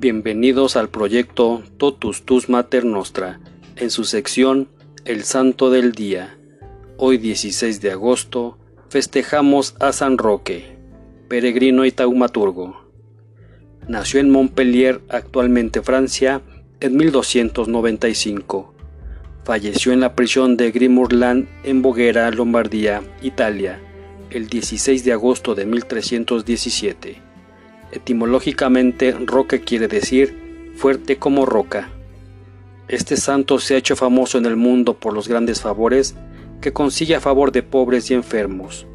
Bienvenidos al proyecto Totus Tus Mater Nostra, en su sección El Santo del Día. Hoy 16 de agosto festejamos a San Roque, peregrino y taumaturgo. Nació en Montpellier, actualmente Francia, en 1295. Falleció en la prisión de Grimurland en Boguera, Lombardía, Italia, el 16 de agosto de 1317. Etimológicamente, roque quiere decir fuerte como roca. Este santo se ha hecho famoso en el mundo por los grandes favores que consigue a favor de pobres y enfermos.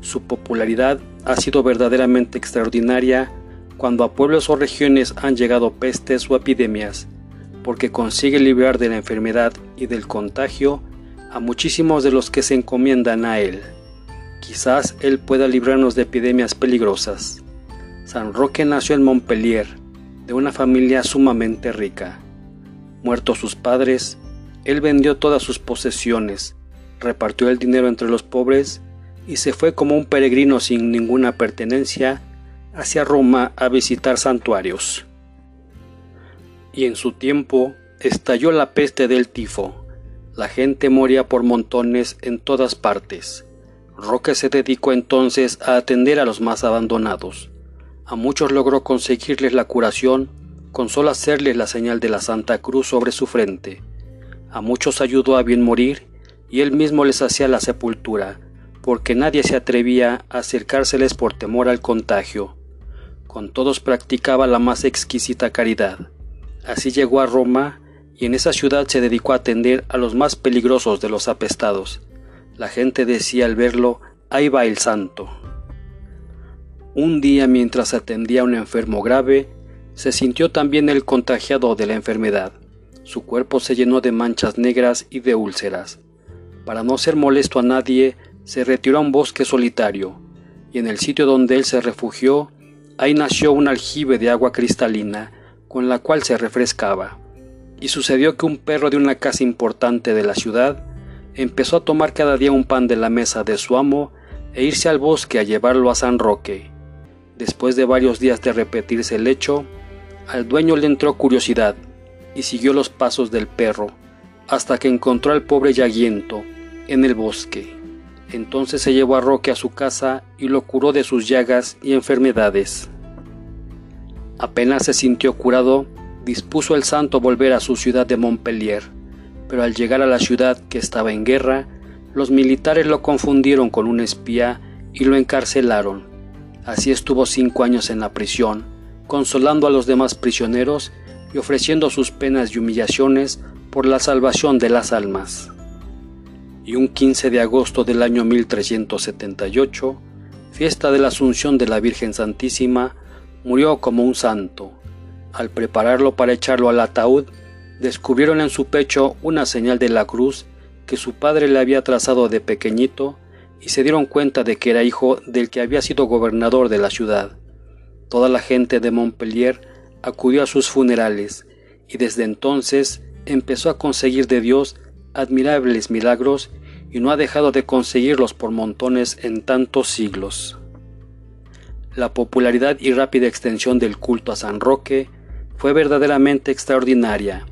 Su popularidad ha sido verdaderamente extraordinaria cuando a pueblos o regiones han llegado pestes o epidemias, porque consigue librar de la enfermedad y del contagio a muchísimos de los que se encomiendan a él. Quizás él pueda librarnos de epidemias peligrosas. San Roque nació en Montpellier, de una familia sumamente rica. Muertos sus padres, él vendió todas sus posesiones, repartió el dinero entre los pobres y se fue como un peregrino sin ninguna pertenencia hacia Roma a visitar santuarios. Y en su tiempo estalló la peste del tifo. La gente moría por montones en todas partes. Roque se dedicó entonces a atender a los más abandonados. A muchos logró conseguirles la curación con solo hacerles la señal de la Santa Cruz sobre su frente. A muchos ayudó a bien morir y él mismo les hacía la sepultura, porque nadie se atrevía a acercárseles por temor al contagio. Con todos practicaba la más exquisita caridad. Así llegó a Roma y en esa ciudad se dedicó a atender a los más peligrosos de los apestados. La gente decía al verlo, ahí va el santo. Un día mientras atendía a un enfermo grave, se sintió también el contagiado de la enfermedad. Su cuerpo se llenó de manchas negras y de úlceras. Para no ser molesto a nadie, se retiró a un bosque solitario, y en el sitio donde él se refugió, ahí nació un aljibe de agua cristalina, con la cual se refrescaba. Y sucedió que un perro de una casa importante de la ciudad empezó a tomar cada día un pan de la mesa de su amo e irse al bosque a llevarlo a San Roque. Después de varios días de repetirse el hecho, al dueño le entró curiosidad y siguió los pasos del perro hasta que encontró al pobre Yaguiento en el bosque. Entonces se llevó a Roque a su casa y lo curó de sus llagas y enfermedades. Apenas se sintió curado, dispuso el santo volver a su ciudad de Montpellier, pero al llegar a la ciudad que estaba en guerra, los militares lo confundieron con un espía y lo encarcelaron. Así estuvo cinco años en la prisión, consolando a los demás prisioneros y ofreciendo sus penas y humillaciones por la salvación de las almas. Y un 15 de agosto del año 1378, fiesta de la Asunción de la Virgen Santísima, murió como un santo. Al prepararlo para echarlo al ataúd, descubrieron en su pecho una señal de la cruz que su padre le había trazado de pequeñito y se dieron cuenta de que era hijo del que había sido gobernador de la ciudad. Toda la gente de Montpellier acudió a sus funerales y desde entonces empezó a conseguir de Dios admirables milagros y no ha dejado de conseguirlos por montones en tantos siglos. La popularidad y rápida extensión del culto a San Roque fue verdaderamente extraordinaria.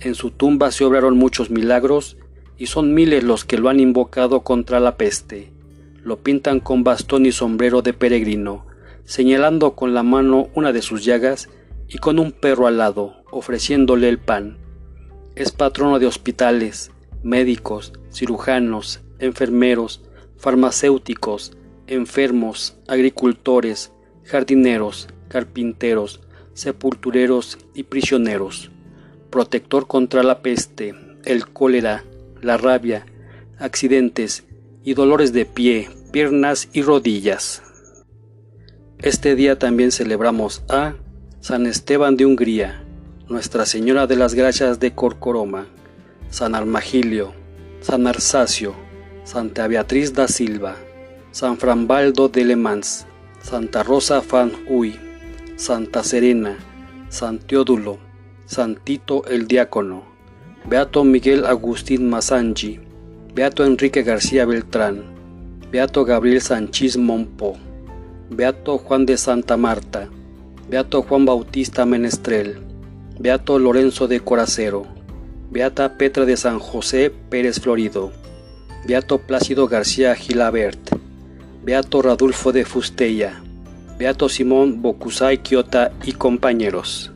En su tumba se obraron muchos milagros y son miles los que lo han invocado contra la peste. Lo pintan con bastón y sombrero de peregrino, señalando con la mano una de sus llagas y con un perro al lado, ofreciéndole el pan. Es patrono de hospitales, médicos, cirujanos, enfermeros, farmacéuticos, enfermos, agricultores, jardineros, carpinteros, sepultureros y prisioneros. Protector contra la peste, el cólera, la rabia, accidentes y dolores de pie, piernas y rodillas. Este día también celebramos a San Esteban de Hungría, Nuestra Señora de las Gracias de Corcoroma, San Armagilio, San Arsacio, Santa Beatriz da Silva, San Frambaldo de Le Mans, Santa Rosa Fan Huy, Santa Serena, San Teodulo, Santito el Diácono, Beato Miguel Agustín Masangi, Beato Enrique García Beltrán, Beato Gabriel Sanchís Monpó, Beato Juan de Santa Marta, Beato Juan Bautista Menestrel, Beato Lorenzo de Coracero, Beata Petra de San José Pérez Florido, Beato Plácido García Gilabert, Beato Radulfo de Fustella, Beato Simón Bocusay Quiota y compañeros.